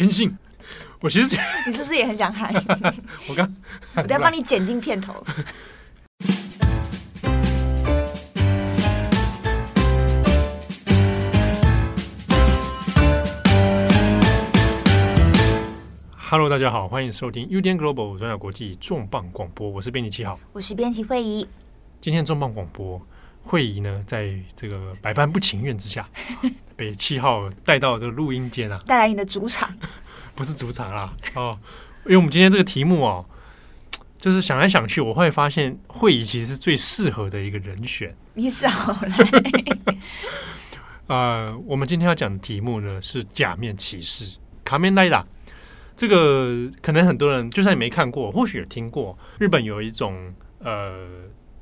天性。我其实 你是不是也很想喊？我刚，我再帮你剪进片头。Hello，大家好，欢迎收听 UDN Global 转角国际重磅广播，我是编辑七号，我是编辑惠仪。今天重磅广播，慧仪呢，在这个百般不情愿之下，被七号带到这个录音间啊，带来你的主场，不是主场啦哦，因为我们今天这个题目哦，就是想来想去，我会发现慧仪其实是最适合的一个人选。你少来。呃，我们今天要讲的题目呢是假面骑士卡面拉达。这个可能很多人就算你没看过，或许也听过。日本有一种呃，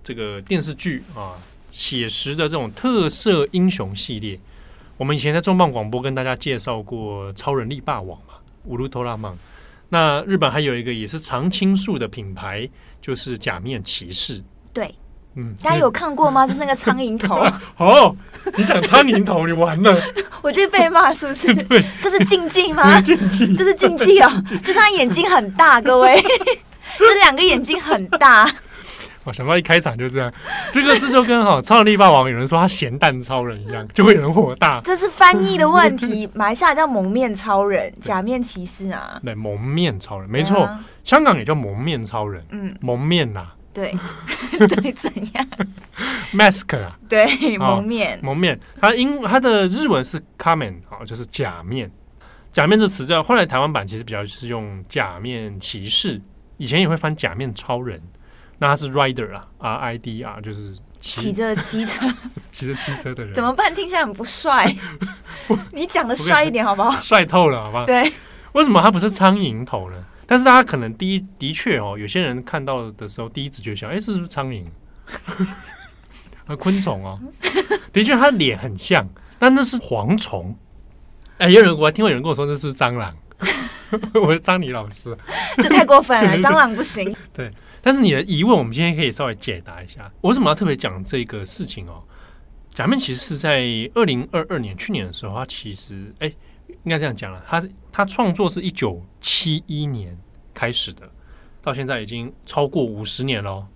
这个电视剧啊，写实的这种特色英雄系列。我们以前在重磅广播跟大家介绍过《超人力霸王》嘛，乌鲁托拉曼。那日本还有一个也是常青树的品牌，就是假面骑士。对。嗯，大家有看过吗？就是那个苍蝇头。哦，你讲苍蝇头，你完了。我就被骂，是不是？对，这是禁忌吗？禁忌，这是禁忌哦！就是他眼睛很大，各位，这两个眼睛很大。我想到一开场就这样，这个这就跟哈超能力霸王有人说他咸蛋超人一样，就会有人火大。这是翻译的问题，马来西亚叫蒙面超人、假面骑士啊。对，蒙面超人没错，香港也叫蒙面超人。嗯，蒙面呐。对，对，怎样？Mask 啊，对，蒙面，蒙面。它英，它的日文是 Kamen，好，就是假面。假面这词叫后来台湾版其实比较是用假面骑士，以前也会翻假面超人。那他是 Rider 啊，R I D R，就是骑着机车，骑着机车的人。怎么办？听起来很不帅。你讲的帅一点好不好？帅透了，好不好？对。为什么他不是苍蝇头呢？但是大家可能第一的确哦，有些人看到的时候，第一直觉想，哎，这是不是苍蝇？啊，昆虫哦，的确，他脸很像，但那是蝗虫。哎，有人我还听过有人跟我说，那是不是蟑螂？我是张李老师，这太过分了，蟑螂不行。对，但是你的疑问，我们今天可以稍微解答一下。我为什么要特别讲这个事情哦？假面其实是在二零二二年去年的时候，他其实哎。应该这样讲了，他他创作是一九七一年开始的，到现在已经超过五十年了。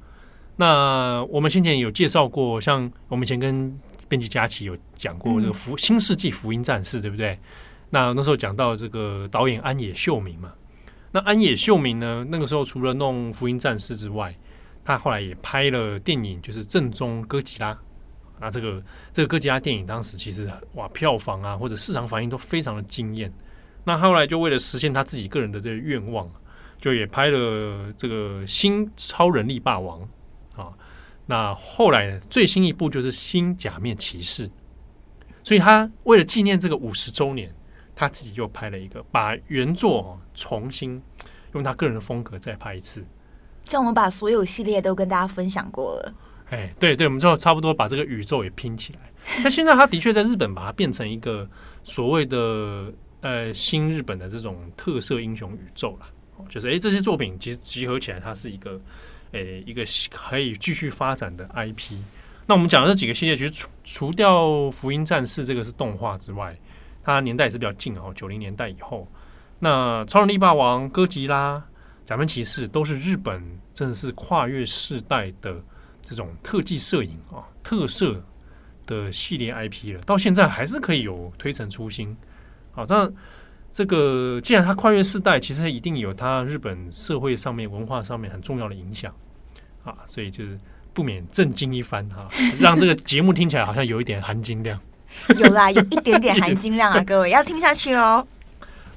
那我们先前有介绍过，像我们以前跟编辑佳琪有讲过这个福《新世纪福音战士》，对不对？那那时候讲到这个导演安野秀明嘛，那安野秀明呢，那个时候除了弄《福音战士》之外，他后来也拍了电影，就是《正宗哥吉拉》。那这个这个哥吉拉电影当时其实哇，票房啊或者市场反应都非常的惊艳。那后来就为了实现他自己个人的这个愿望，就也拍了这个新超人力霸王啊。那后来最新一部就是新假面骑士。所以他为了纪念这个五十周年，他自己又拍了一个，把原作重新用他个人的风格再拍一次。这样我们把所有系列都跟大家分享过了。哎，对对，我们就差不多把这个宇宙也拼起来。那现在他的确在日本把它变成一个所谓的呃新日本的这种特色英雄宇宙了。就是哎，这些作品其实集合起来，它是一个哎一个可以继续发展的 IP。那我们讲的这几个系列，其实除除掉福音战士这个是动画之外，它年代也是比较近哦，九零年代以后。那超人力霸王、哥吉拉、假面骑士都是日本真的是跨越世代的。这种特技摄影啊，特色的系列 IP 了，到现在还是可以有推陈出新。好，但这个既然它跨越世代，其实一定有它日本社会上面、文化上面很重要的影响啊，所以就是不免震惊一番哈，让这个节目听起来好像有一点含金量。有啦，有一点点 含金量啊，各位要听下去哦。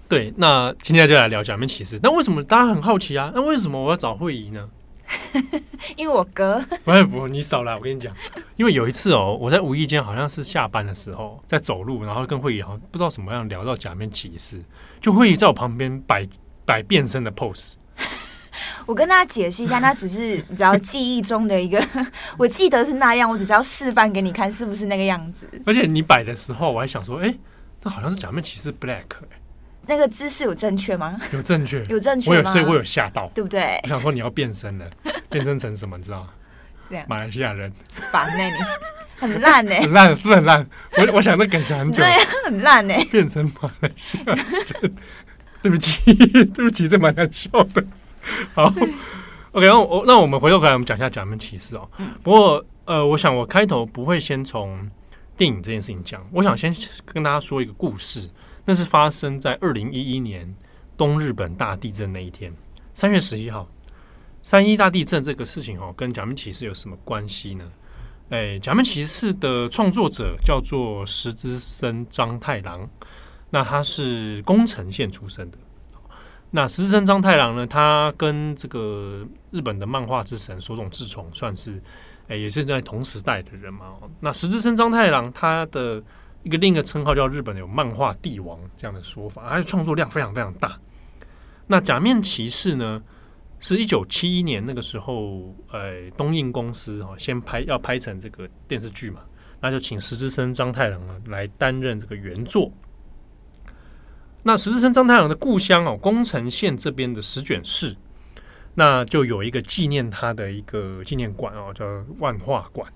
对，那今天就来聊假面骑士。那为什么大家很好奇啊？那为什么我要找慧仪呢？因为我哥不会不，你少来。我跟你讲，因为有一次哦，我在无意间好像是下班的时候在走路，然后跟慧仪好像不知道什么样聊到假面骑士，就慧仪在我旁边摆摆变身的 pose。我跟大家解释一下，那只是 你知道记忆中的一个，我记得是那样，我只是要示范给你看是不是那个样子。而且你摆的时候，我还想说，哎，这好像是假面骑士 Black。那个姿势有正确吗？有正确，有正确。我有，所以我有吓到，对不对？我想说你要变身了，变身成什么？你知道吗？这样，马来西亚人。烦呢，你很烂呢，很烂，是不是很烂？我我想这梗想很久，对，很烂呢。变成马来西亚人，对不起，对不起，这蛮难笑的。好，OK，那我那我们回头回来，我们讲一下假面骑士哦。不过呃，我想我开头不会先从电影这件事情讲，我想先跟大家说一个故事，那是发生在二零一一年东日本大地震那一天，三月十一号，三一大地震这个事情哦，跟假面骑士有什么关系呢？哎，假面骑士的创作者叫做石之森章太郎，那他是宫城县出生的。那石之森章太郎呢，他跟这个日本的漫画之神手冢治虫算是，哎，也是在同时代的人嘛。那石之森章太郎他的一个另一个称号叫日本有漫画帝王这样的说法，他的创作量非常非常大。那假面骑士呢？是一九七一年那个时候，呃，东映公司啊，先拍要拍成这个电视剧嘛，那就请石之森章太郎啊来担任这个原作。那石之森章太郎的故乡哦，宫城县这边的石卷市，那就有一个纪念他的一个纪念馆哦，叫万画馆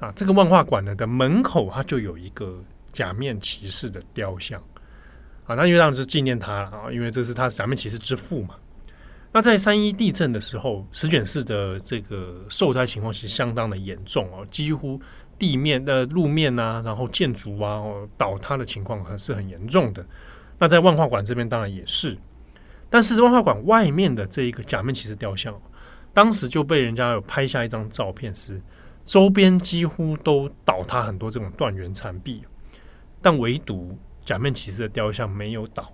啊。这个万画馆呢的门口，它就有一个假面骑士的雕像啊。那因为当时纪念他了啊，因为这是他假面骑士之父嘛。那在三一地震的时候，石卷市的这个受灾情况是相当的严重哦，几乎地面的路面啊，然后建筑啊，哦，倒塌的情况还是很严重的。那在万画馆这边当然也是，但是万画馆外面的这一个假面骑士雕像，当时就被人家有拍下一张照片，是周边几乎都倒塌很多这种断垣残壁，但唯独假面骑士的雕像没有倒。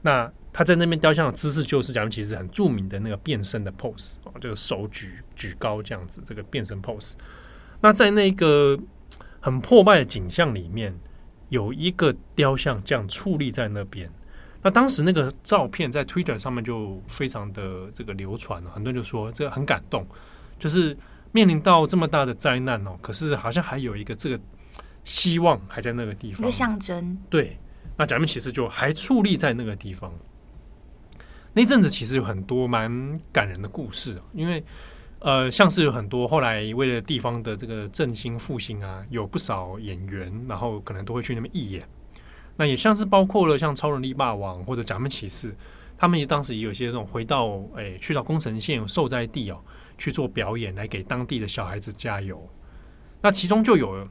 那他在那边雕像的姿势就是假面骑士很著名的那个变身的 pose 啊，这个手举举高这样子，这个变身 pose。那在那个很破败的景象里面，有一个雕像这样矗立在那边。那当时那个照片在 Twitter 上面就非常的这个流传了，很多人就说这个很感动，就是面临到这么大的灾难哦，可是好像还有一个这个希望还在那个地方，一个象征，对。那假面骑士就还矗立在那个地方。那阵子其实有很多蛮感人的故事，因为呃，像是有很多后来为了地方的这个振兴复兴啊，有不少演员，然后可能都会去那边义演。那也像是包括了像超人力霸王或者假面骑士，他们也当时也有些这种回到诶，去到宫城县受灾地哦去做表演，来给当地的小孩子加油。那其中就有。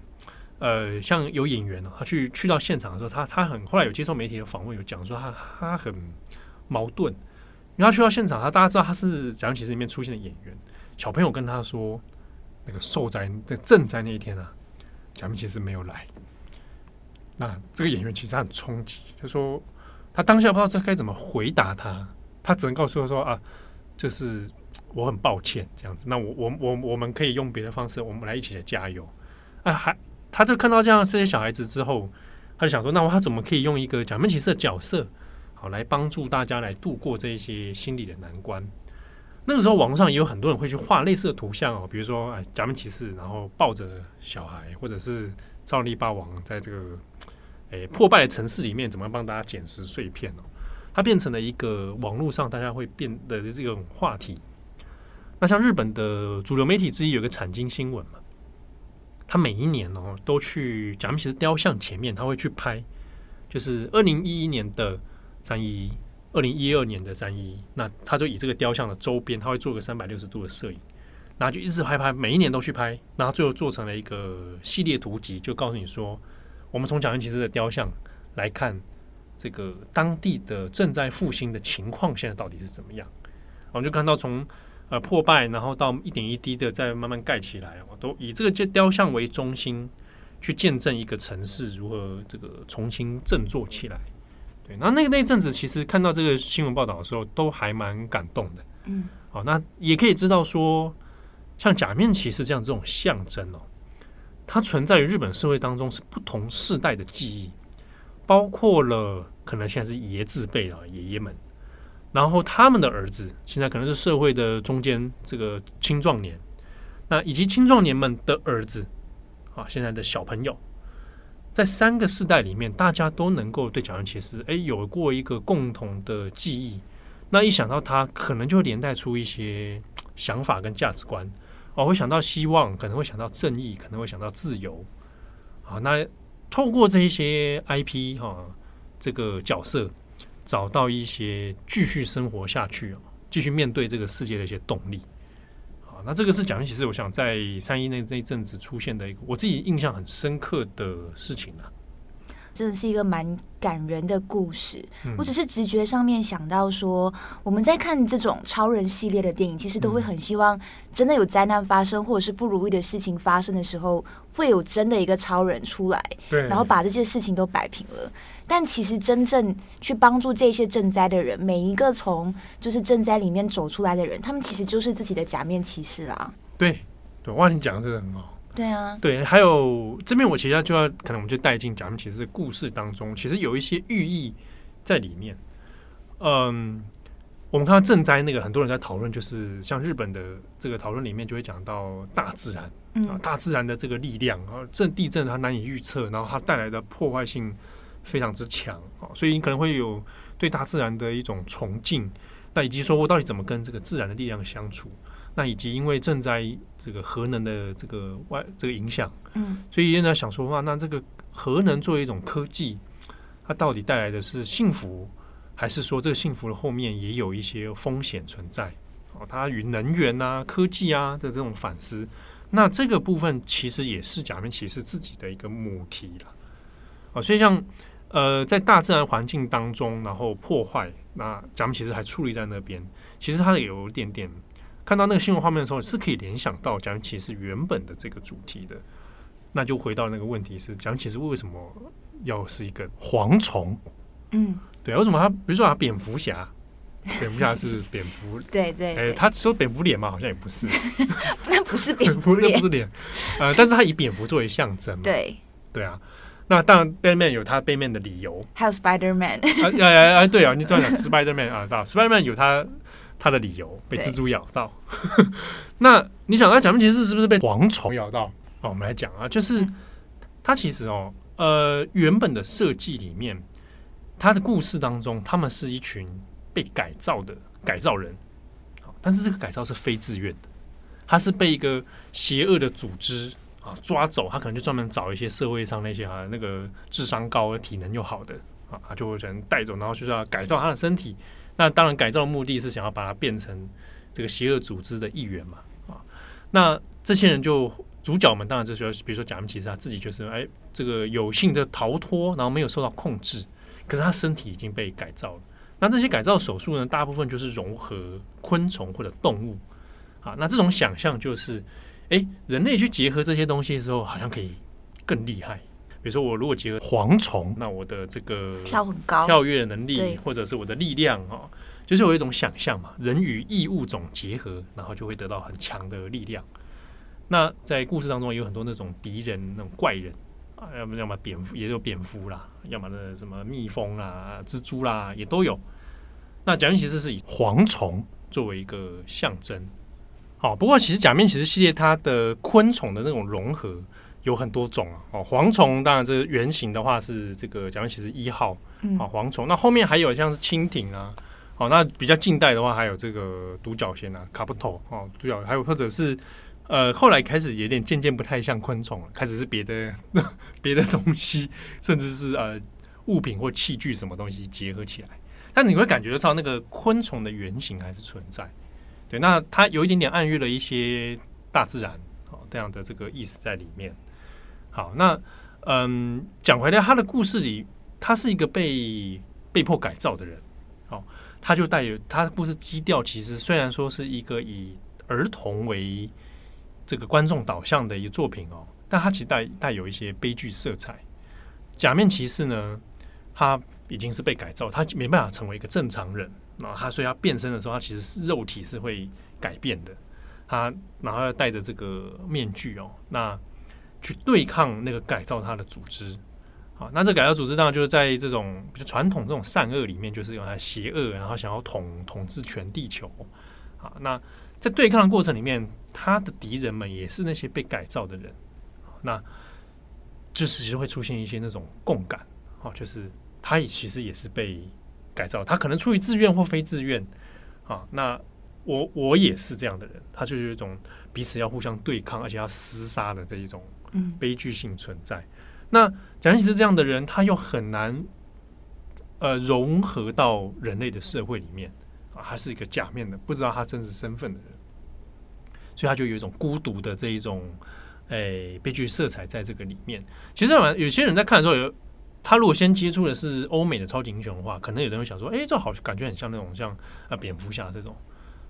呃，像有演员呢，他去去到现场的时候，他他很后来有接受媒体的访问，有讲说他他很矛盾，因为他去到现场，他大家知道他是假面骑士里面出现的演员，小朋友跟他说，那个受灾的赈灾那一天啊，假面骑士没有来，那这个演员其实他很冲击，就说他当下不知道这该怎么回答他，他只能告诉他说啊，就是我很抱歉这样子，那我我我我们可以用别的方式，我们来一起来加油，啊还。他就看到这样这些小孩子之后，他就想说：“那我他怎么可以用一个假面骑士的角色，好来帮助大家来度过这一些心理的难关？”那个时候，网络上也有很多人会去画类似的图像哦，比如说哎，假面骑士然后抱着小孩，或者是超人力霸王在这个哎破败的城市里面怎么帮大家捡拾碎片哦，它变成了一个网络上大家会变的这种话题。那像日本的主流媒体之一有个产经新闻嘛。他每一年哦，都去假面骑士雕像前面，他会去拍，就是二零一一年的三一一，二零一二年的三一，那他就以这个雕像的周边，他会做个三百六十度的摄影，然后就一直拍拍，每一年都去拍，然后最后做成了一个系列图集，就告诉你说，我们从假面骑士的雕像来看，这个当地的正在复兴的情况现在到底是怎么样，我们就看到从。呃，破败，然后到一点一滴的再慢慢盖起来，我都以这个这雕像为中心去见证一个城市如何这个重新振作起来。对，那那个那阵子，其实看到这个新闻报道的时候，都还蛮感动的。嗯，好，那也可以知道说，像假面骑士这样这种象征哦，它存在于日本社会当中是不同世代的记忆，包括了可能现在是爷字辈啊爷爷们。然后他们的儿子现在可能是社会的中间这个青壮年，那以及青壮年们的儿子啊，现在的小朋友，在三个世代里面，大家都能够对假面骑士哎有过一个共同的记忆。那一想到他，可能就会连带出一些想法跟价值观哦，会想到希望，可能会想到正义，可能会想到自由。好，那透过这一些 IP 哈，这个角色。找到一些继续生活下去，继续面对这个世界的一些动力。好，那这个是假面骑士，我想在三一那那一阵子出现的一个我自己印象很深刻的事情啊。真的是一个蛮感人的故事。嗯、我只是直觉上面想到说，我们在看这种超人系列的电影，其实都会很希望真的有灾难发生，或者是不如意的事情发生的时候，会有真的一个超人出来，对，然后把这些事情都摆平了。但其实真正去帮助这些赈灾的人，每一个从就是赈灾里面走出来的人，他们其实就是自己的假面骑士啦。对，对，哇，你讲的真的很好。对啊，对，还有这边我其实就要可能我们就带进假面骑士的故事当中，其实有一些寓意在里面。嗯，我们看到赈灾那个，很多人在讨论，就是像日本的这个讨论里面就会讲到大自然，嗯、啊，大自然的这个力量啊，震地震它难以预测，然后它带来的破坏性非常之强啊，所以你可能会有对大自然的一种崇敬，那以及说我到底怎么跟这个自然的力量相处。那以及因为正在这个核能的这个外这个影响，嗯，所以现在想说话，那这个核能作为一种科技，它到底带来的是幸福，还是说这个幸福的后面也有一些风险存在？哦，它与能源啊、科技啊的这种反思，那这个部分其实也是假面骑士自己的一个母题了。哦，所以像呃，在大自然环境当中，然后破坏，那假面其实还矗立在那边，其实它有一点点。看到那个新闻画面的时候，是可以联想到假面骑士原本的这个主题的。那就回到那个问题是：假面骑士为什么要是一个蝗虫？嗯，对，为什么他比如说他蝙蝠侠，蝙蝠侠是蝙蝠，对对，哎，他说蝙蝠脸嘛，好像也不是，那不是蝙蝠脸，那不是脸，呃，但是他以蝙蝠作为象征嘛，对对啊。那当然，Batman 有他 Batman 的理由，还有 Spider Man，哎哎哎，对啊，你突然讲 Spider Man 啊，到 Spider Man 有他。他的理由被蜘蛛咬到，那你想，那假面骑士是不是被蝗虫咬到？哦，我们来讲啊，就是他其实哦，呃，原本的设计里面，他的故事当中，他们是一群被改造的改造人，但是这个改造是非自愿的，他是被一个邪恶的组织啊抓走，他可能就专门找一些社会上那些啊那个智商高、体能又好的啊，他就会人带走，然后就是要改造他的身体。那当然，改造的目的是想要把他变成这个邪恶组织的一员嘛，啊，那这些人就主角们当然就是比如说假面骑士他自己就是哎，这个有幸的逃脱，然后没有受到控制，可是他身体已经被改造了。那这些改造手术呢，大部分就是融合昆虫或者动物，啊，那这种想象就是，哎，人类去结合这些东西的时候，好像可以更厉害。比如说，我如果结合蝗虫，那我的这个跳很高、跳跃能力，或者是我的力量哦，就是有一种想象嘛，人与异物种结合，然后就会得到很强的力量。那在故事当中，有很多那种敌人、那种怪人啊，要么要么蝙蝠，也有蝙蝠啦，要么那什么蜜蜂啦、蜘蛛啦，也都有。那假面骑士是以蝗虫作为一个象征。好，不过其实假面骑士系列它的昆虫的那种融合。有很多种啊，哦，蝗虫当然这个原型的话是这个假面骑士一号，嗯，哦蝗虫。那后面还有像是蜻蜓啊，哦，那比较近代的话还有这个独角仙啊，卡布托哦，独角，还有或者是呃后来开始有点渐渐不太像昆虫了，开始是别的 别的东西，甚至是呃物品或器具什么东西结合起来。但你会感觉得到那个昆虫的原型还是存在，那它有一点点暗喻了一些大自然哦这样的这个意思在里面。好，那嗯，讲回来，他的故事里，他是一个被被迫改造的人。哦，他就带有他的故事基调，其实虽然说是一个以儿童为这个观众导向的一个作品哦，但他其实带带有一些悲剧色彩。假面骑士呢，他已经是被改造，他没办法成为一个正常人。然后他所以他变身的时候，他其实是肉体是会改变的。他然后要戴着这个面具哦，那。去对抗那个改造他的组织，好，那这改造组织当然就是在这种比较传统这种善恶里面，就是用来邪恶，然后想要统统治全地球，好，那在对抗的过程里面，他的敌人们也是那些被改造的人，那就是其实会出现一些那种共感，好，就是他也其实也是被改造，他可能出于自愿或非自愿，啊，那我我也是这样的人，他就是一种彼此要互相对抗，而且要厮杀的这一种。悲剧性存在。那假面骑士这样的人，他又很难，呃融合到人类的社会里面啊，他是一个假面的，不知道他真实身份的人，所以他就有一种孤独的这一种诶悲剧色彩在这个里面。其实有些人在看的时候有。他如果先接触的是欧美的超级英雄的话，可能有人会想说：“哎，这好感觉很像那种像啊蝙蝠侠这种，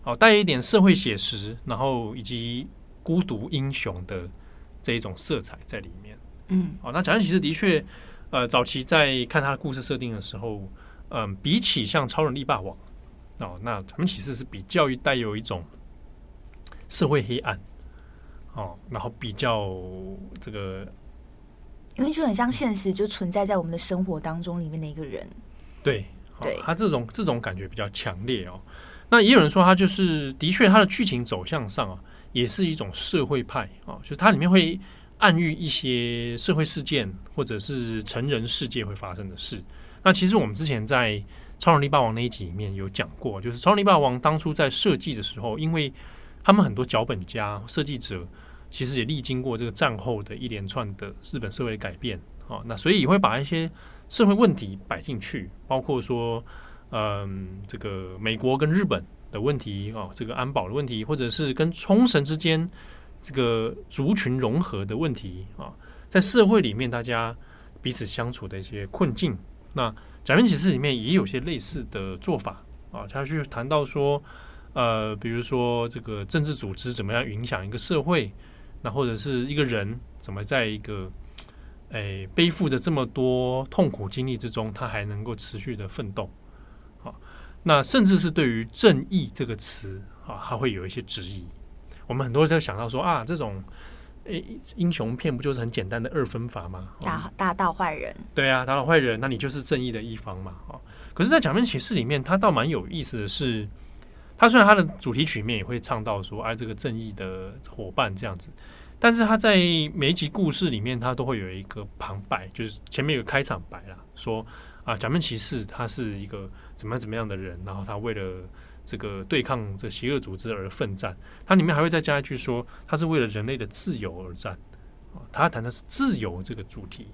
哦，带一点社会写实，然后以及孤独英雄的这一种色彩在里面。”嗯，哦，那贾诩其实的确，呃，早期在看他的故事设定的时候，嗯、呃，比起像超人力霸王，哦，那他们其实是比较带有一种社会黑暗，哦，然后比较这个。因为就很像现实，就存在在我们的生活当中里面的一个人。对，对，他这种这种感觉比较强烈哦。那也有人说，他就是的确，他的剧情走向上啊，也是一种社会派啊，就是它里面会暗喻一些社会事件或者是成人世界会发生的事。那其实我们之前在《超能力霸王》那一集里面有讲过，就是《超能力霸王》当初在设计的时候，因为他们很多脚本家、设计者。其实也历经过这个战后的一连串的日本社会的改变，啊，那所以也会把一些社会问题摆进去，包括说，嗯，这个美国跟日本的问题啊，这个安保的问题，或者是跟冲绳之间这个族群融合的问题啊，在社会里面大家彼此相处的一些困境。那假面骑士里面也有些类似的做法啊，他去谈到说，呃，比如说这个政治组织怎么样影响一个社会。那或者是一个人怎么在一个诶背负着这么多痛苦经历之中，他还能够持续的奋斗？好，那甚至是对于“正义”这个词啊，他会有一些质疑。我们很多人在想到说啊，这种诶英雄片不就是很简单的二分法吗？打打倒坏人，对啊，打倒坏人，那你就是正义的一方嘛？啊，可是，在《假面骑士》里面，他倒蛮有意思的是。他虽然他的主题曲面也会唱到说，哎，这个正义的伙伴这样子，但是他在每一集故事里面，他都会有一个旁白，就是前面有个开场白啦，说啊，假面骑士他是一个怎么样怎么样的人，然后他为了这个对抗这邪恶组织而奋战。他里面还会再加一句说，他是为了人类的自由而战。啊，他谈的是自由这个主题。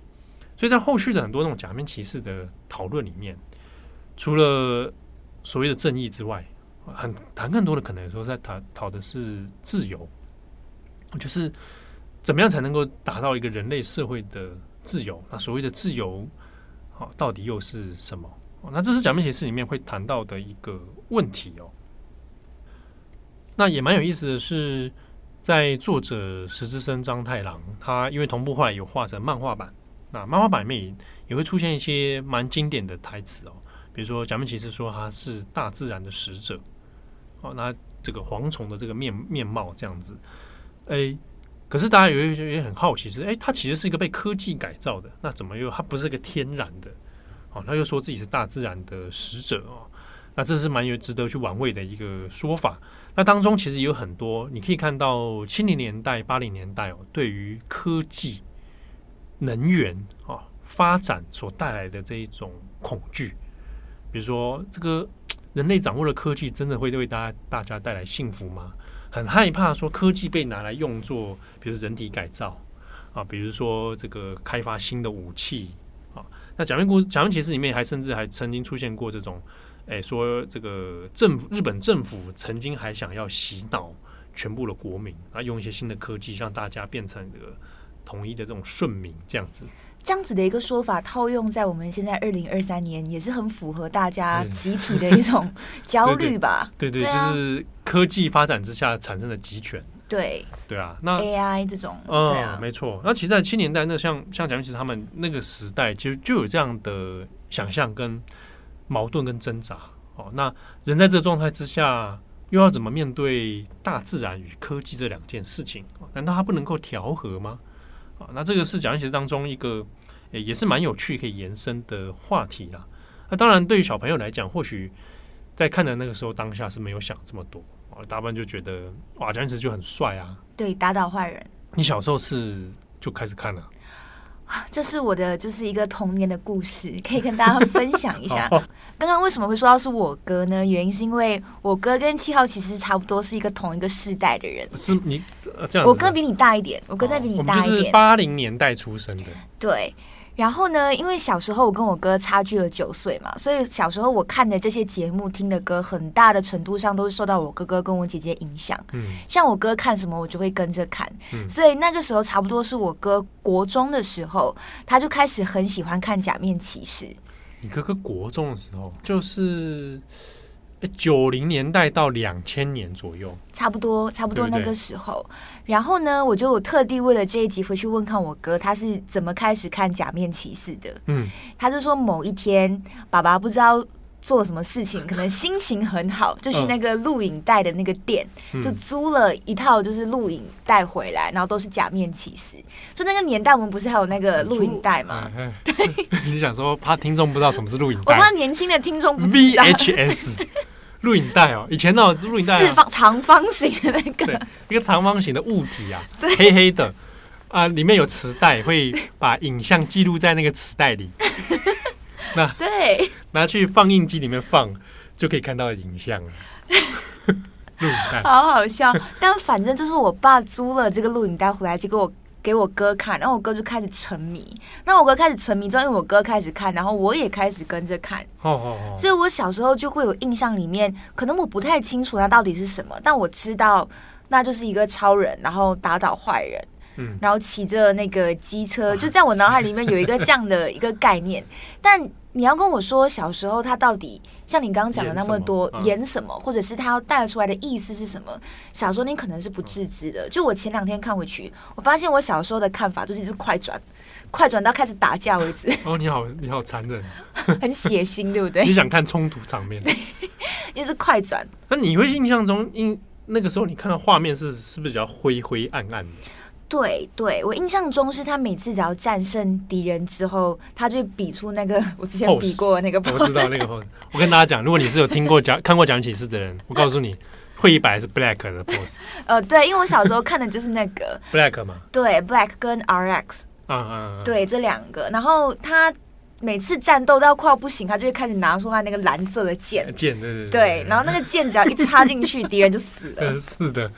所以在后续的很多那种假面骑士的讨论里面，除了所谓的正义之外，很谈更多的可能说在谈讨的是自由，就是怎么样才能够达到一个人类社会的自由？那所谓的自由，好，到底又是什么？那这是假面骑士里面会谈到的一个问题哦。那也蛮有意思的是，在作者石之森章太郎，他因为同步后来有画成漫画版，那漫画版里面，也会出现一些蛮经典的台词哦，比如说假面骑士说他是大自然的使者。哦，那这个蝗虫的这个面面貌这样子，哎，可是大家有一也很好奇是，哎，它其实是一个被科技改造的，那怎么又它不是个天然的？哦，他又说自己是大自然的使者哦，那这是蛮有值得去玩味的一个说法。那当中其实有很多，你可以看到七零年代、八零年代哦，对于科技、能源啊发展所带来的这一种恐惧，比如说这个。人类掌握了科技，真的会为大家大家带来幸福吗？很害怕说科技被拿来用作，比如人体改造啊，比如说这个开发新的武器啊。那假面故、假面骑士里面还甚至还曾经出现过这种，哎，说这个政府日本政府曾经还想要洗脑全部的国民啊，用一些新的科技让大家变成这个统一的这种顺民这样子。这样子的一个说法套用在我们现在二零二三年，也是很符合大家集体的一种 焦虑吧？对对，对，对，对，啊，就是科技发展之下产生的集权。对对啊，那 AI 这种，嗯，对啊，没错。那其实，在七年代，那像像贾面骑士他们那个时代，其实就有这样的想象跟矛盾跟挣扎。哦，那人在这个状态之下，又要怎么面对大自然与科技这两件事情？难道他不能够调和吗？啊，那这个是假面骑士当中一个，欸、也是蛮有趣可以延伸的话题啦。那当然，对于小朋友来讲，或许在看的那个时候当下是没有想这么多啊，大部分就觉得哇，这样子就很帅啊，对，打倒坏人。你小时候是就开始看了？这是我的就是一个童年的故事，可以跟大家分享一下。刚刚为什么会说到是我哥呢？原因是因为我哥跟七号其实差不多是一个同一个世代的人。是你这样？我哥比你大一点，我哥再比你大一点。八零年代出生的。对，然后呢，因为小时候我跟我哥差距了九岁嘛，所以小时候我看的这些节目、听的歌，很大的程度上都是受到我哥哥跟我姐姐影响。嗯，像我哥看什么，我就会跟着看。嗯，所以那个时候差不多是我哥国中的时候，他就开始很喜欢看《假面骑士》。你哥哥国中的时候，就是。九零年代到两千年左右，差不多，差不多那个时候。然后呢，我就特地为了这一集回去问看我哥，他是怎么开始看《假面骑士》的。嗯，他就说某一天，爸爸不知道做了什么事情，可能心情很好，就去那个录影带的那个店，嗯、就租了一套就是录影带回来，然后都是《假面骑士》。就那个年代，我们不是还有那个录影带吗？对，你想说怕听众不知道什么是录影带？我怕年轻的听众不知道 VHS。录影带哦，以前那种录影带、啊，四方长方形的那个，对，一个长方形的物体啊，对黑黑的啊，里面有磁带，会把影像记录在那个磁带里。那对，拿去放映机里面放，就可以看到影像了。录影带，好好笑。但反正就是我爸租了这个录影带回来，就给我。给我哥看，然后我哥就开始沉迷。那我哥开始沉迷之后，因为我哥开始看，然后我也开始跟着看。哦哦哦。所以我小时候就会有印象，里面可能我不太清楚它到底是什么，但我知道那就是一个超人，然后打倒坏人，嗯，然后骑着那个机车，就在我脑海里面有一个这样的一个概念，但。你要跟我说小时候他到底像你刚刚讲的那么多演什么，或者是他要带出来的意思是什么？小时候你可能是不自知的。就我前两天看回去，我发现我小时候的看法就是一直快转，快转到开始打架为止。哦，你好，你好残忍，很血腥，对不对？你想看冲突场面，就是快转。那你会印象中，因那个时候你看到画面是是不是比较灰灰暗暗的？对对，我印象中是他每次只要战胜敌人之后，他就比出那个我之前比过的那个 pose。我知道那个 pose。我跟大家讲，如果你是有听过讲看过《假面骑士》的人，我告诉你，会一百是 Black 的 pose。呃，对，因为我小时候看的就是那个 Black 嘛。对，Black 跟 RX。嗯嗯。对，这两个。然后他每次战斗到快要不行，他就会开始拿出他那个蓝色的剑。剑，对对对。对，然后那个剑只要一插进去，敌人就死了。是的。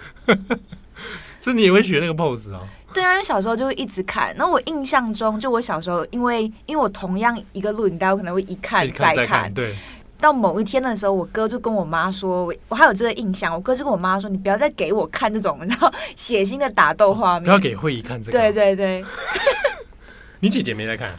这你也会学那个 pose 哦？对啊，因为小时候就会一直看。然后我印象中，就我小时候，因为因为我同样一个录影带，我可能会一看再看。到某一天的时候，我哥就跟我妈说，我我还有这个印象。我哥就跟我妈说：“你不要再给我看这种，然后血腥的打斗画面。”不要给慧仪看这个。对对对。你姐姐没在看？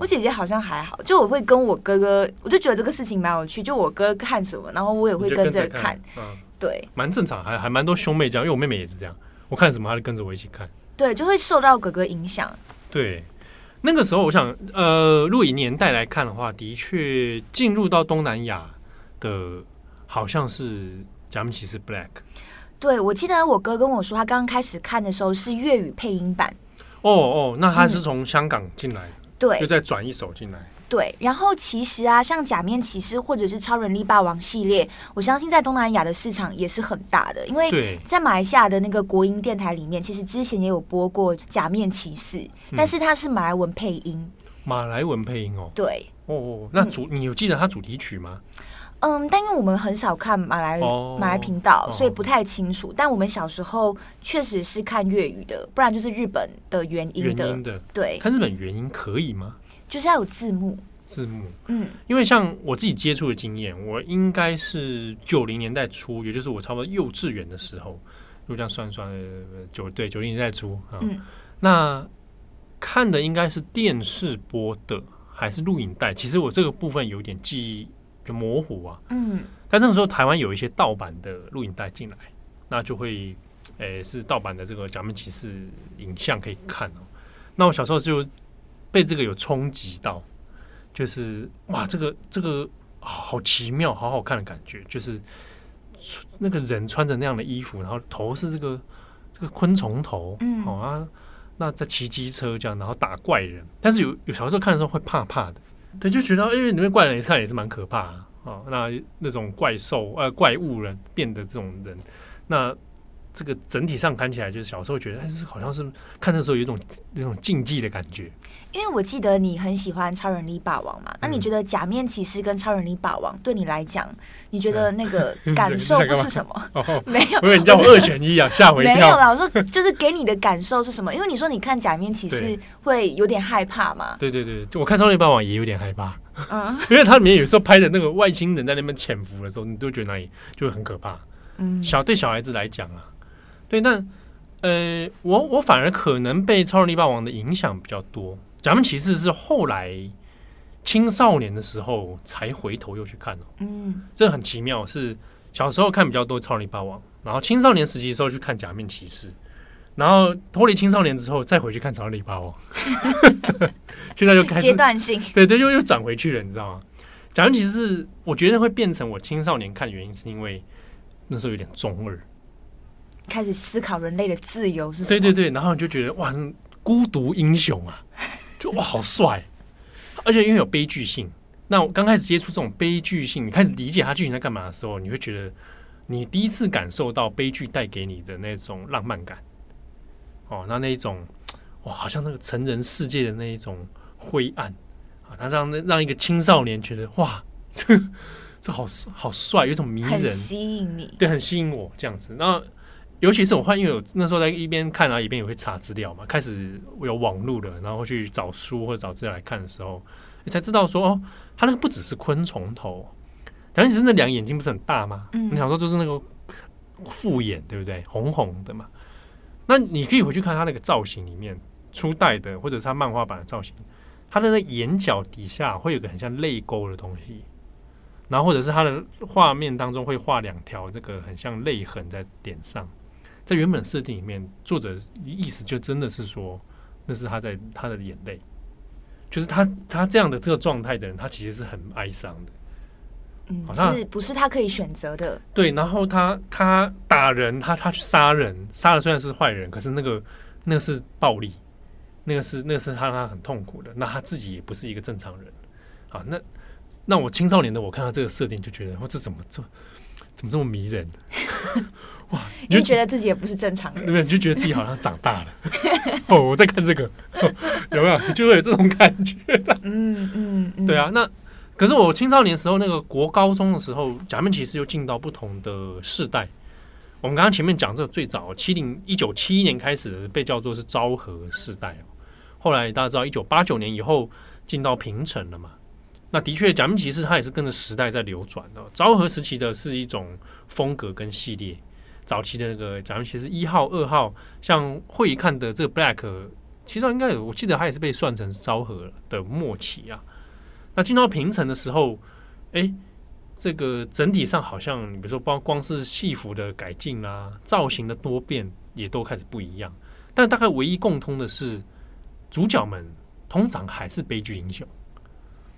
我姐姐好像还好，就我会跟我哥哥，我就觉得这个事情蛮有趣。就我哥看什么，然后我也会跟着看。嗯，对，蛮正常，还还蛮多兄妹这样，因为我妹妹也是这样。我看什么，他就跟着我一起看。对，就会受到哥哥影响。对，那个时候我想，呃，如果以年代来看的话，的确进入到东南亚的，好像是《假面骑士 Black》。对，我记得我哥跟我说，他刚刚开始看的时候是粤语配音版。哦哦，那他是从香港进来，对，又再转一手进来。对，然后其实啊，像假面骑士或者是超人力霸王系列，我相信在东南亚的市场也是很大的，因为在马来西亚的那个国营电台里面，其实之前也有播过假面骑士，嗯、但是它是马来文配音。马来文配音哦。对。哦哦，那主、嗯、你有记得它主题曲吗？嗯，但因为我们很少看马来、哦、马来频道，所以不太清楚。哦、但我们小时候确实是看粤语的，不然就是日本的原音的。原音的。对。看日本原音可以吗？就是要有字幕，字幕，嗯，因为像我自己接触的经验，我应该是九零年代初，也就是我差不多幼稚园的时候，如果这样算算，九对九零年代初啊，嗯，那看的应该是电视播的还是录影带？其实我这个部分有点记忆就模糊啊，嗯，但那个时候台湾有一些盗版的录影带进来，那就会，诶、欸，是盗版的这个假面骑士影像可以看哦。那我小时候就。被这个有冲击到，就是哇，这个这个好奇妙，好好看的感觉，就是那个人穿着那样的衣服，然后头是这个这个昆虫头，嗯，好啊，那在骑机车这样，然后打怪人，但是有有小时候看的时候会怕怕的，对，就觉得因为里面怪人也看也是蛮可怕啊，那那种怪兽呃怪物人变的这种人，那这个整体上看起来，就是小时候觉得，哎是好像是看的时候有一种那种竞技的感觉。因为我记得你很喜欢超人力霸王嘛，那你觉得假面骑士跟超人力霸王对你来讲，你觉得那个 感受不是什么？哦、没有，因为你叫我二选一啊，吓我一跳。没有啦，我说就是给你的感受是什么？因为你说你看假面骑士会有点害怕嘛。对对对，就我看超人力霸王也有点害怕。嗯，因为它里面有时候拍的那个外星人在那边潜伏的时候，你都觉得那里就会很可怕。嗯，小对小孩子来讲啊。对，但呃，我我反而可能被超人力霸王的影响比较多。假面骑士是后来青少年的时候才回头又去看哦。嗯，这很奇妙，是小时候看比较多超人力霸王，然后青少年时期的时候去看假面骑士，然后脱离青少年之后再回去看超人力霸王。现在就开始阶段性，对对，又又转回去了，你知道吗？假面骑士我觉得会变成我青少年看的原因，是因为那时候有点中二。开始思考人类的自由是什么？对对对，然后你就觉得哇，孤独英雄啊，就哇好帅，而且因为有悲剧性。那我刚开始接触这种悲剧性，你开始理解他剧情在干嘛的时候，你会觉得你第一次感受到悲剧带给你的那种浪漫感。哦，那那一种哇，好像那个成人世界的那一种灰暗啊，他让让一个青少年觉得哇，这这好好帅，有一种迷人，吸引你，对，很吸引我这样子。那尤其是我换，因为有那时候在一边看啊，一边也会查资料嘛。开始有网络了，然后去找书或者找资料来看的时候，你才知道说哦，它那个不只是昆虫头，假面骑士那两个眼睛不是很大吗？嗯，你想说就是那个复眼，对不对？红红的嘛。那你可以回去看它那个造型里面，初代的或者是它漫画版的造型，它的那眼角底下会有个很像泪沟的东西，然后或者是它的画面当中会画两条这个很像泪痕在脸上。在原本设定里面，作者意思就真的是说，那是他在他的眼泪，就是他他这样的这个状态的人，他其实是很哀伤的。嗯，是不是他可以选择的？对，然后他他打人，他他去杀人，杀了虽然是坏人，可是那个那个是暴力，那个是那个是让他很痛苦的。那他自己也不是一个正常人。啊，那那我青少年的我看到这个设定就觉得，哇，这怎么这怎么这么迷人？哇！你就觉得自己也不是正常人，对不对？你就觉得自己好像长大了。哦，我在看这个，哦、有没有？就会有这种感觉。嗯嗯嗯，对啊。那可是我青少年时候，那个国高中的时候，假面骑士又进到不同的世代。我们刚刚前面讲这个最早七零一九七一年开始被叫做是昭和世代哦。后来大家知道，一九八九年以后进到平成了嘛。那的确，假面骑士它也是跟着时代在流转的。昭和时期的是一种风格跟系列。早期的那个假面骑士一号、二号，像会看的这个 Black，其实应该，我记得他也是被算成昭和的末期啊。那进到平成的时候，哎，这个整体上好像，你比如说包光是戏服的改进啦、啊，造型的多变，也都开始不一样。但大概唯一共通的是，主角们通常还是悲剧英雄，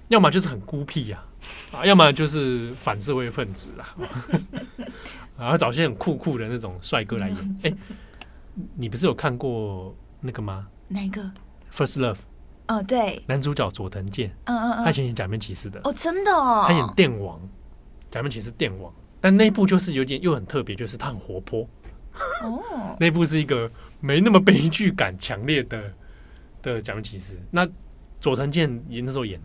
要么就是很孤僻呀、啊，啊，要么就是反社会分子啊。然后找一些很酷酷的那种帅哥来演。哎、嗯，你不是有看过那个吗？哪个？First Love。哦，对。男主角佐藤健。嗯嗯嗯。他以前演假面骑士的。哦，真的哦。他演电王，假面骑士电王。但那部就是有点又很特别，就是他很活泼。哦。那部是一个没那么悲剧感强烈的的假面骑士。那佐藤健演那时候演。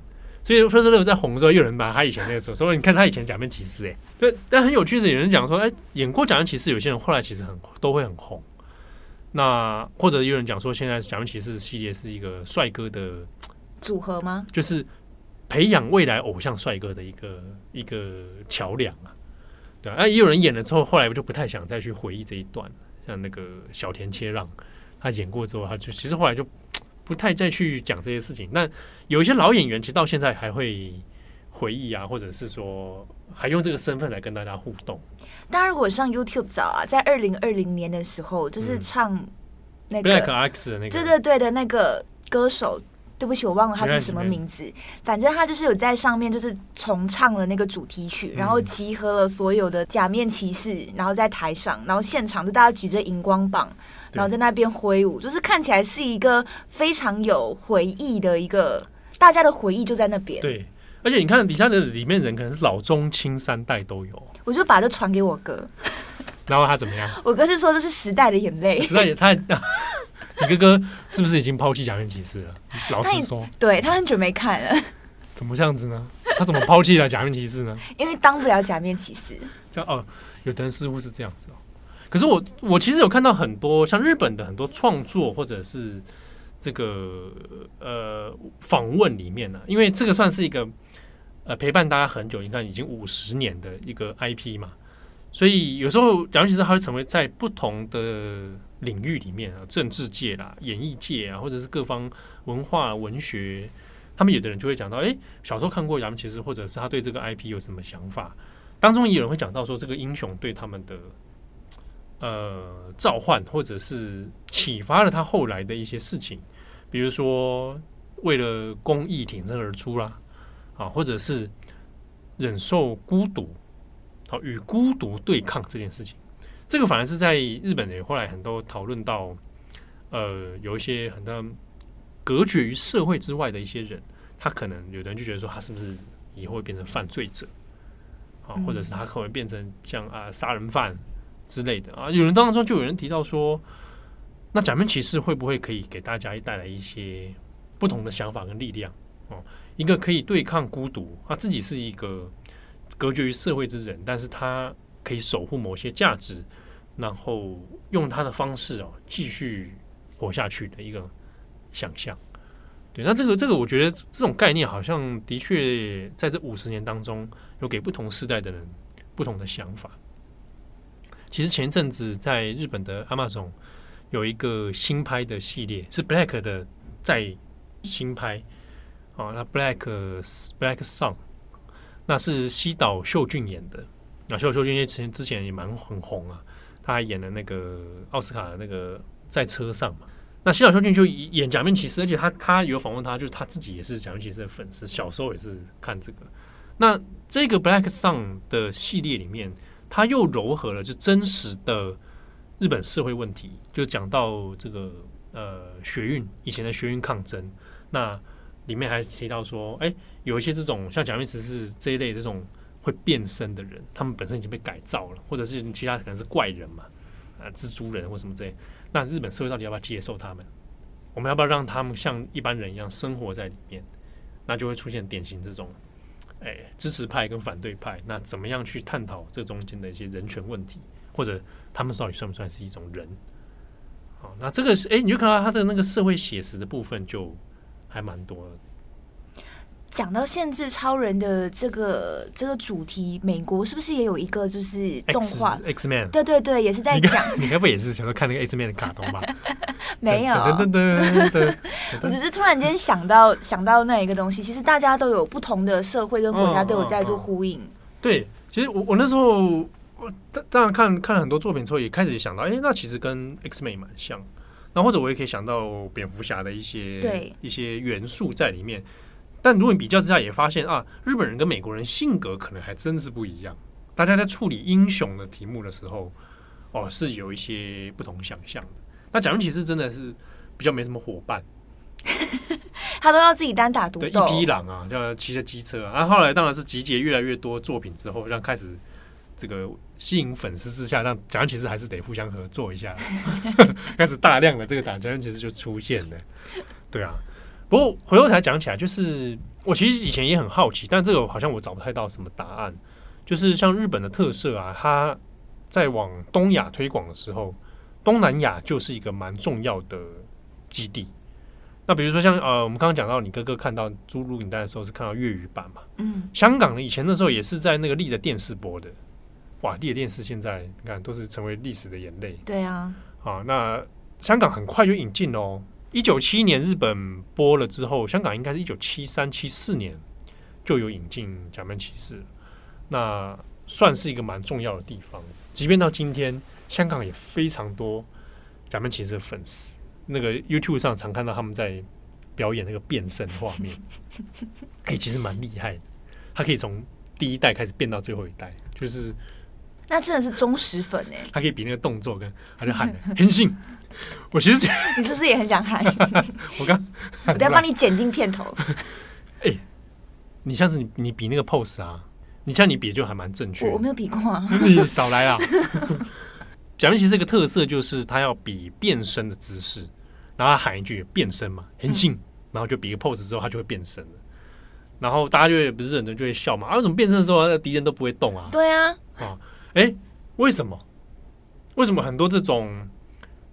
所以 First Love 在红的时候，又有人把他以前那个时候，所以你看他以前假面骑士，哎，对，但很有趣的是，有人讲说，哎，演过假面骑士，有些人后来其实很都会很红。那或者有人讲说，现在假面骑士系列是一个帅哥的组合吗？就是培养未来偶像帅哥的一个一个桥梁啊。对啊，也有人演了之后，后来我就不太想再去回忆这一段，像那个小田切让，他演过之后，他就其实后来就。不太再去讲这些事情，那有一些老演员其实到现在还会回忆啊，或者是说还用这个身份来跟大家互动。当然，如果上 YouTube 找啊，在二零二零年的时候，就是唱那个 Black X 的那个，对对对的那个歌手，对不起，我忘了他是什么名字。反正他就是有在上面就是重唱了那个主题曲，然后集合了所有的假面骑士，然后在台上，然后现场就大家举着荧光棒。然后在那边挥舞，就是看起来是一个非常有回忆的一个，大家的回忆就在那边。对，而且你看底下的里面人可能是老中青三代都有。我就把这传给我哥。然后他怎么样？我哥是说这是时代的眼泪。时代也太 你哥哥是不是已经抛弃假面骑士了？老实说，对他很久没看了。怎么这样子呢？他怎么抛弃了假面骑士呢？因为当不了假面骑士。这样哦，有的人似乎是这样子哦。可是我我其实有看到很多像日本的很多创作或者是这个呃访问里面呢、因为这个算是一个呃陪伴大家很久，你看已经五十年的一个 IP 嘛，所以有时候假面骑士它会成为在不同的领域里面啊，政治界啦、演艺界啊，或者是各方文化文学，他们有的人就会讲到，哎，小时候看过假面骑士，或者是他对这个 IP 有什么想法，当中也有人会讲到说这个英雄对他们的。呃，召唤或者是启发了他后来的一些事情，比如说为了公益挺身而出啦，啊，或者是忍受孤独，好与孤独对抗这件事情，这个反而是在日本也后来很多讨论到，呃，有一些很多隔绝于社会之外的一些人，他可能有的人就觉得说他是不是以后会变成犯罪者，啊，或者是他可能变成像啊杀人犯。之类的啊，有人当中就有人提到说，那假面骑士会不会可以给大家带来一些不同的想法跟力量哦？一个可以对抗孤独，他自己是一个隔绝于社会之人，但是他可以守护某些价值，然后用他的方式哦继续活下去的一个想象。对，那这个这个，我觉得这种概念好像的确在这五十年当中，有给不同世代的人不同的想法。其实前一阵子在日本的 Amazon 有一个新拍的系列，是 Black 的在新拍啊，那 Black Black Sun 那是西岛秀俊演的。那西岛秀俊因为之前之前也蛮很红啊，他还演了那个奥斯卡的那个在车上嘛。那西岛秀俊就演假面骑士，而且他他有访问他，就是他自己也是假面骑士的粉丝，小时候也是看这个。那这个 Black Sun 的系列里面。他又糅合了就真实的日本社会问题，就讲到这个呃学运以前的学运抗争，那里面还提到说，哎，有一些这种像假面骑士这一类这种会变身的人，他们本身已经被改造了，或者是其他可能是怪人嘛，啊蜘蛛人或什么之类，那日本社会到底要不要接受他们？我们要不要让他们像一般人一样生活在里面？那就会出现典型这种。哎，支持派跟反对派，那怎么样去探讨这中间的一些人权问题，或者他们到底算不算是一种人？好，那这个是哎，你就看到他的那个社会写实的部分就还蛮多的。讲到限制超人的这个这个主题，美国是不是也有一个就是动画 X Man？对对对，也是在讲。你该不也是想说看那个 X Man 的卡通吧？没有，我只是突然间想到想到那一个东西。其实大家都有不同的社会跟国家都有在做呼应。对，其实我我那时候我当然看看了很多作品之后，也开始想到，哎，那其实跟 X Man 蛮像。那或者我也可以想到蝙蝠侠的一些对一些元素在里面。但如果你比较之下，也发现啊，日本人跟美国人性格可能还真是不一样。大家在处理英雄的题目的时候，哦，是有一些不同想象的。那假面骑士真的是比较没什么伙伴，他都要自己单打独斗。对，一匹狼啊，叫骑着机车啊。然后后来当然是集结越来越多作品之后，让开始这个吸引粉丝之下，让假面骑士还是得互相合作一下，开始大量的这个打假面骑士就出现了。对啊。不过回头才讲起来，就是我其实以前也很好奇，但这个好像我找不太到什么答案。就是像日本的特色啊，它在往东亚推广的时候，东南亚就是一个蛮重要的基地。那比如说像呃，我们刚刚讲到你哥哥看到租录影带的时候是看到粤语版嘛？嗯，香港呢以前的时候也是在那个立的电视播的。哇，立的电视现在你看都是成为历史的眼泪。对啊，啊，那香港很快就引进哦。一九七一年日本播了之后，香港应该是一九七三七四年就有引进假面骑士，那算是一个蛮重要的地方。即便到今天，香港也非常多假面骑士的粉丝。那个 YouTube 上常看到他们在表演那个变身画面，哎、欸，其实蛮厉害的。他可以从第一代开始变到最后一代，就是那真的是忠实粉哎。他可以比那个动作跟他就喊 很信。我其实你是不是也很想喊？我刚 我再帮你剪进片头。哎、欸，你上次你你比那个 pose 啊，你像你比就还蛮正确。我没有比过啊。你少来啊。假面骑士一个特色就是他要比变身的姿势，然后他喊一句变身嘛，很近，嗯、然后就比个 pose 之后，他就会变身了。然后大家就会不是很多人就会笑嘛，啊，为什么变身的时候敌人都不会动啊？对啊，啊，哎，为什么？为什么很多这种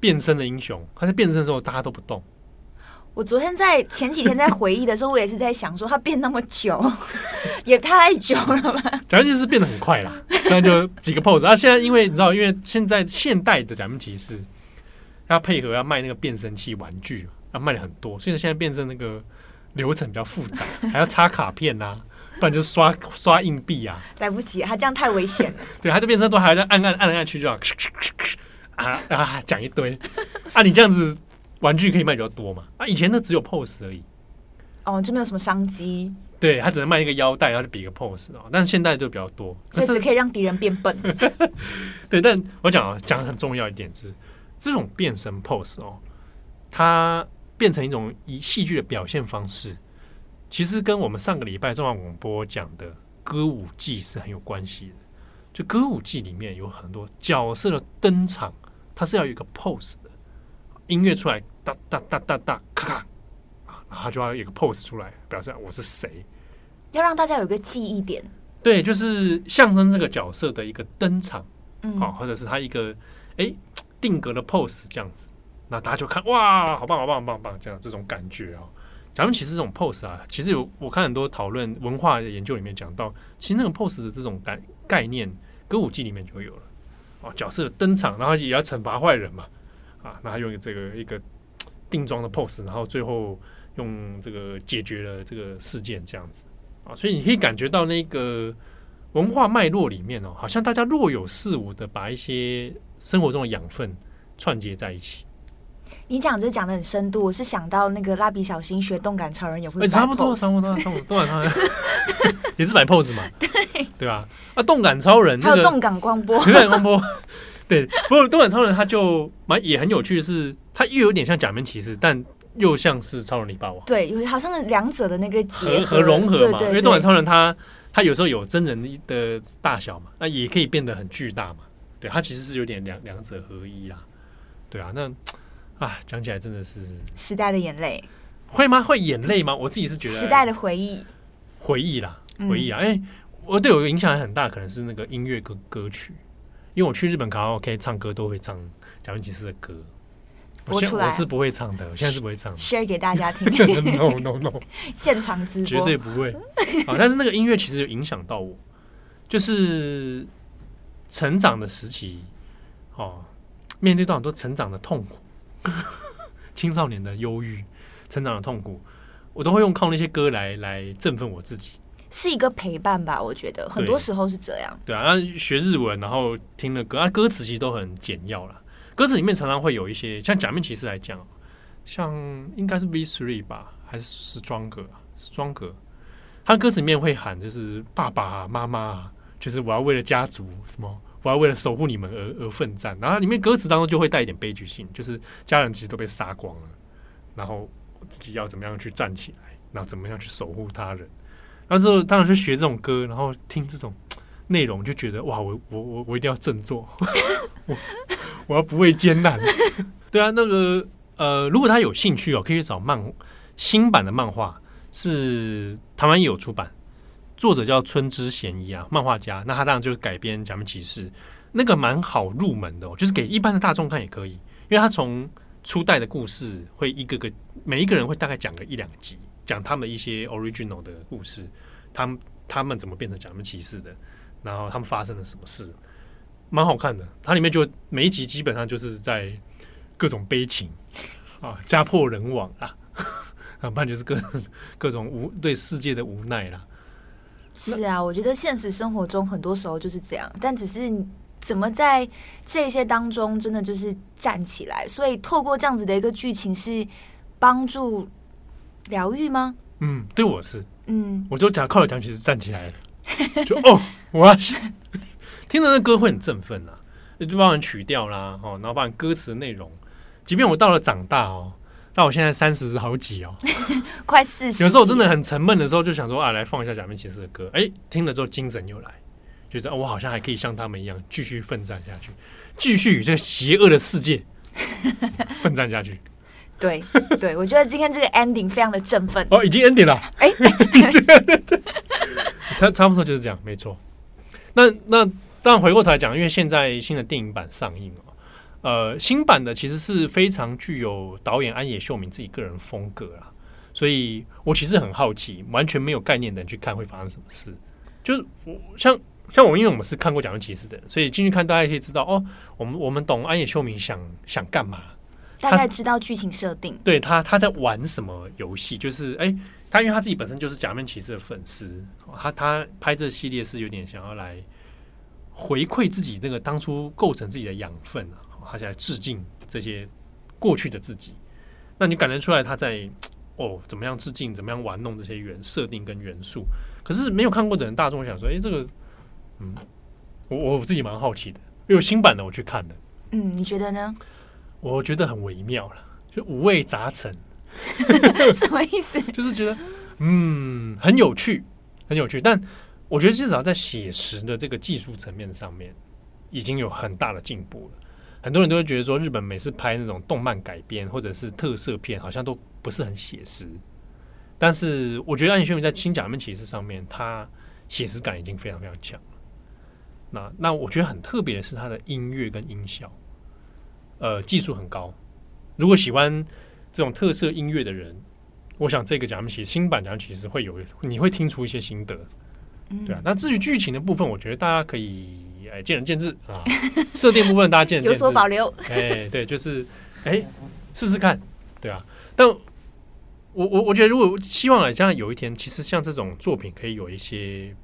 变身的英雄，他在变身的时候大家都不动？我昨天在前几天在回忆的时候，我也是在想说，他变那么久，也太久了吧？假面骑士变得很快啦，那就几个 pose。啊，现在因为你知道，因为现在现代的假面骑士要配合要卖那个变身器玩具，要卖的很多，所以现在变身那个流程比较复杂，还要插卡片呐、啊，不然就是刷刷硬币啊。来不及，他这样太危险了。对，他这变身都还在按按按来按去，就要啊啊讲一堆啊，你这样子。玩具可以卖比较多嘛？啊，以前那只有 pose 而已，哦，就没有什么商机。对，他只能卖一个腰带，然后就比个 pose 哦。但是现在就比较多，所以只可以让敌人变笨。对，但我讲啊，讲很重要一点是，这种变身 pose 哦，它变成一种以戏剧的表现方式，其实跟我们上个礼拜中央广播讲的歌舞伎是很有关系的。就歌舞伎里面有很多角色的登场，它是要有一个 pose 的。音乐出来，哒哒哒哒哒，咔咔啊，然后就要有一个 pose 出来，表示我是谁，要让大家有一个记忆点。对，就是象征这个角色的一个登场，嗯，好，或者是他一个哎定格的 pose 这样子，那大家就看哇，好棒，好棒，好棒，好棒，这样这种感觉啊。假面骑士这种 pose 啊，其实有我看很多讨论文化的研究里面讲到，其实那种 pose 的这种概概念，歌舞伎里面就有了哦，角色的登场，然后也要惩罚坏人嘛。啊，那他用这个一个定妆的 pose，然后最后用这个解决了这个事件，这样子啊，所以你可以感觉到那个文化脉络里面哦，好像大家若有似无的把一些生活中的养分串接在一起。你讲这讲的很深度，我是想到那个蜡笔小新学动感超人也会，差不多，差不多，差不多，动感超人也是摆 pose 嘛，对对吧？啊，动感超人还有动感光波，动感光波。对，不过动感超人他就蛮也很有趣的是，他又有点像假面骑士，但又像是超人里霸王。对，有好像两者的那个结合和融合嘛。因为动感超人他他有时候有真人的大小嘛，那也可以变得很巨大嘛。对，他其实是有点两两者合一啦。对啊，那啊讲起来真的是时代的眼泪，会吗？会眼泪吗？我自己是觉得时代的回忆，回忆啦，回忆啊。哎、嗯，我对我影响很大，可能是那个音乐歌歌曲。因为我去日本卡拉 OK 唱歌都会唱假面骑士的歌，我现我是不会唱的，我现在是不会唱的，share 给大家听。no no no，现场直播绝对不会。好，但是那个音乐其实有影响到我，就是成长的时期，哦，面对到很多成长的痛苦，青少年的忧郁，成长的痛苦，我都会用靠那些歌来来振奋我自己。是一个陪伴吧，我觉得很多时候是这样。对，对啊，学日文，然后听了歌啊，歌词其实都很简要啦。歌词里面常常会有一些，像假面骑士来讲，像应该是 V three 吧，还是 Stronger？Stronger，他歌词里面会喊，就是爸爸啊、妈妈啊，就是我要为了家族什么，我要为了守护你们而而奋战。然后里面歌词当中就会带一点悲剧性，就是家人其实都被杀光了，然后自己要怎么样去站起来，然后怎么样去守护他人。然后之后当然是学这种歌，然后听这种内容，就觉得哇，我我我我一定要振作，我我要不畏艰难。对啊，那个呃，如果他有兴趣哦，可以去找漫新版的漫画，是台湾也有出版，作者叫村之贤一啊，漫画家。那他当然就是改编假面骑士，那个蛮好入门的哦，就是给一般的大众看也可以，因为他从初代的故事会一个个每一个人会大概讲个一两集。讲他们一些 original 的故事，他们他们怎么变成假面骑士的，然后他们发生了什么事，蛮好看的。它里面就每一集基本上就是在各种悲情啊，家破人亡啊，啊，不然就是各各种无对世界的无奈啦。是啊，我觉得现实生活中很多时候就是这样，但只是怎么在这些当中真的就是站起来。所以透过这样子的一个剧情，是帮助。疗愈吗？嗯，对我是，嗯，我就讲靠着讲其实站起来了，就哦，我要听着那歌会很振奋啊，就包含曲调啦，哦，然后包含歌词的内容，即便我到了长大哦，那我现在三十好几哦，快四十，有时候我真的很沉闷的时候，就想说啊，来放一下假面骑士的歌，哎，听了之后精神又来，觉得我好像还可以像他们一样继续奋战下去，继续与这个邪恶的世界 奋战下去。对对，我觉得今天这个 ending 非常的振奋。哦，已经 ending 了。哎，差差不多就是这样，没错。那那当然回过头来讲，因为现在新的电影版上映了，呃，新版的其实是非常具有导演安野秀明自己个人风格啦，所以我其实很好奇，完全没有概念的人去看会发生什么事。就是我像像我，因为我们是看过《假面骑士》的人，所以进去看大家可以知道哦，我们我们懂安野秀明想想干嘛。大概知道剧情设定，对他他在玩什么游戏？就是哎、欸，他因为他自己本身就是假面骑士的粉丝，他他拍这系列是有点想要来回馈自己那个当初构成自己的养分，他想来致敬这些过去的自己。那你感觉出来他在哦怎么样致敬，怎么样玩弄这些元设定跟元素？可是没有看过的人，大众想说，哎、欸，这个嗯，我我自己蛮好奇的，因为新版的我去看的，嗯，你觉得呢？我觉得很微妙了，就五味杂陈，什么意思？就是觉得嗯很有趣，很有趣。但我觉得至少在写实的这个技术层面上面，已经有很大的进步了。很多人都会觉得说，日本每次拍那种动漫改编或者是特色片，好像都不是很写实。但是我觉得安野秀明在《轻假面骑士》上面，他写实感已经非常非常强了。那那我觉得很特别的是他的音乐跟音效。呃，技术很高。如果喜欢这种特色音乐的人，我想这个假面骑士新版假面骑士会有，你会听出一些心得，嗯、对啊。那至于剧情的部分，我觉得大家可以哎见仁见智啊。设定部分大家见仁见智，有所保留。哎，对，就是哎试试看，对啊。但我我我觉得，如果希望啊，将来有一天，其实像这种作品可以有一些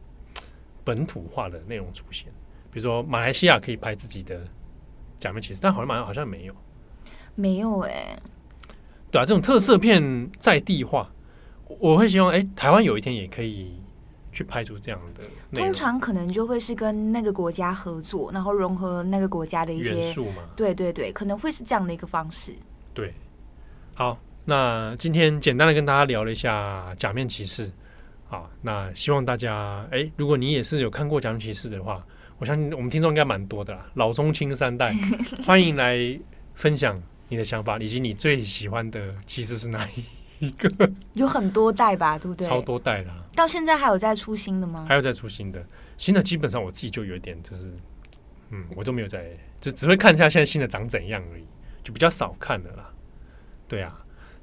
本土化的内容出现，比如说马来西亚可以拍自己的。假面骑士，但好像好像好像没有，没有哎、欸，对啊，这种特色片在地化，我会希望哎、欸，台湾有一天也可以去拍出这样的。通常可能就会是跟那个国家合作，然后融合那个国家的一些元素嘛。对对对，可能会是这样的一个方式。对，好，那今天简单的跟大家聊了一下假面骑士，好，那希望大家哎、欸，如果你也是有看过假面骑士的话。我相信我们听众应该蛮多的啦，老中青三代，欢迎来分享你的想法，以及你最喜欢的其实是哪一个？有很多代吧，对不对？超多代啦。到现在还有在出新的吗？还有在出新的，新的基本上我自己就有一点就是，嗯，我都没有在，就只会看一下现在新的长怎样而已，就比较少看了啦。对啊，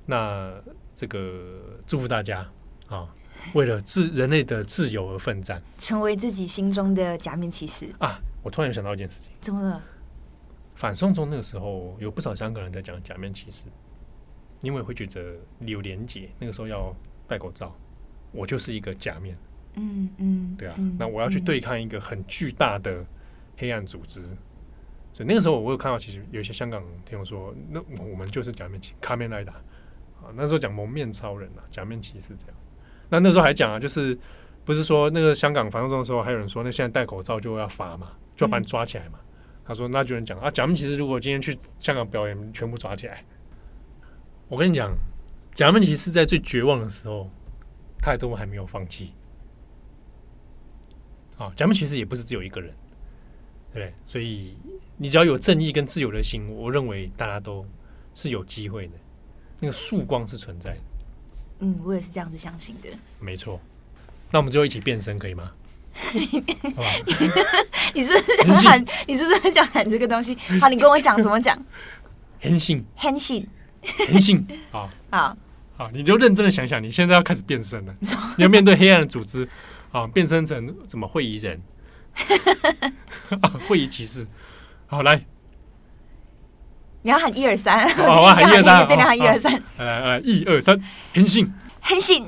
那这个祝福大家啊。为了自人类的自由而奋战，成为自己心中的假面骑士啊！我突然想到一件事情，怎么了？反送中那个时候，有不少香港人在讲假面骑士，因为会觉得有连结。那个时候要戴口罩，我就是一个假面。嗯嗯，对啊，那我要去对抗一个很巨大的黑暗组织。所以那个时候，我有看到，其实有一些香港听我说，那我们就是假面骑卡面来的啊。那时候讲蒙面超人啊，假面骑士这样。那那时候还讲啊，就是不是说那个香港反送中的时候，还有人说那现在戴口罩就要罚嘛，就要把你抓起来嘛。他说那就有人讲啊，假面骑士如果今天去香港表演，全部抓起来。我跟你讲，假面骑士在最绝望的时候，他都还没有放弃。啊，假面骑士也不是只有一个人，对不对？所以你只要有正义跟自由的心，我认为大家都是有机会的。那个曙光是存在的。嗯，我也是这样子相信的。没错，那我们就一起变身，可以吗？你是不是想喊？你是不是想喊这个东西？好，你跟我讲怎么讲？変身，変身，変身。好，好，好，你就认真的想想，你现在要开始变身了。你要面对黑暗的组织，啊，变身成什么会议人？会议骑士。好，来。你要喊一二三，好，我喊一二三，对，你喊一二三，来来来，一二三，很信，很信，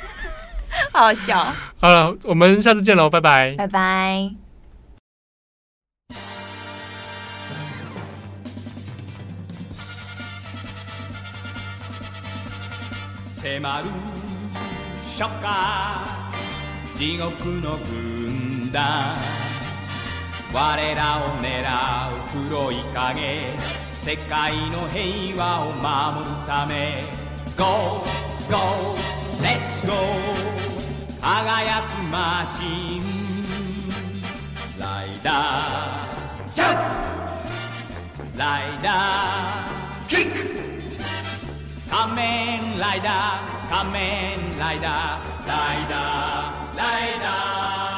好好笑。好了，我们下次见喽，拜拜，拜拜。我らを狙う黒い影世界の平和を守るため。Go, go, let's go 辉くマシン。ライダージャンプ。ライダーキック。仮面ライダー仮面ライダー。ライダーライダー。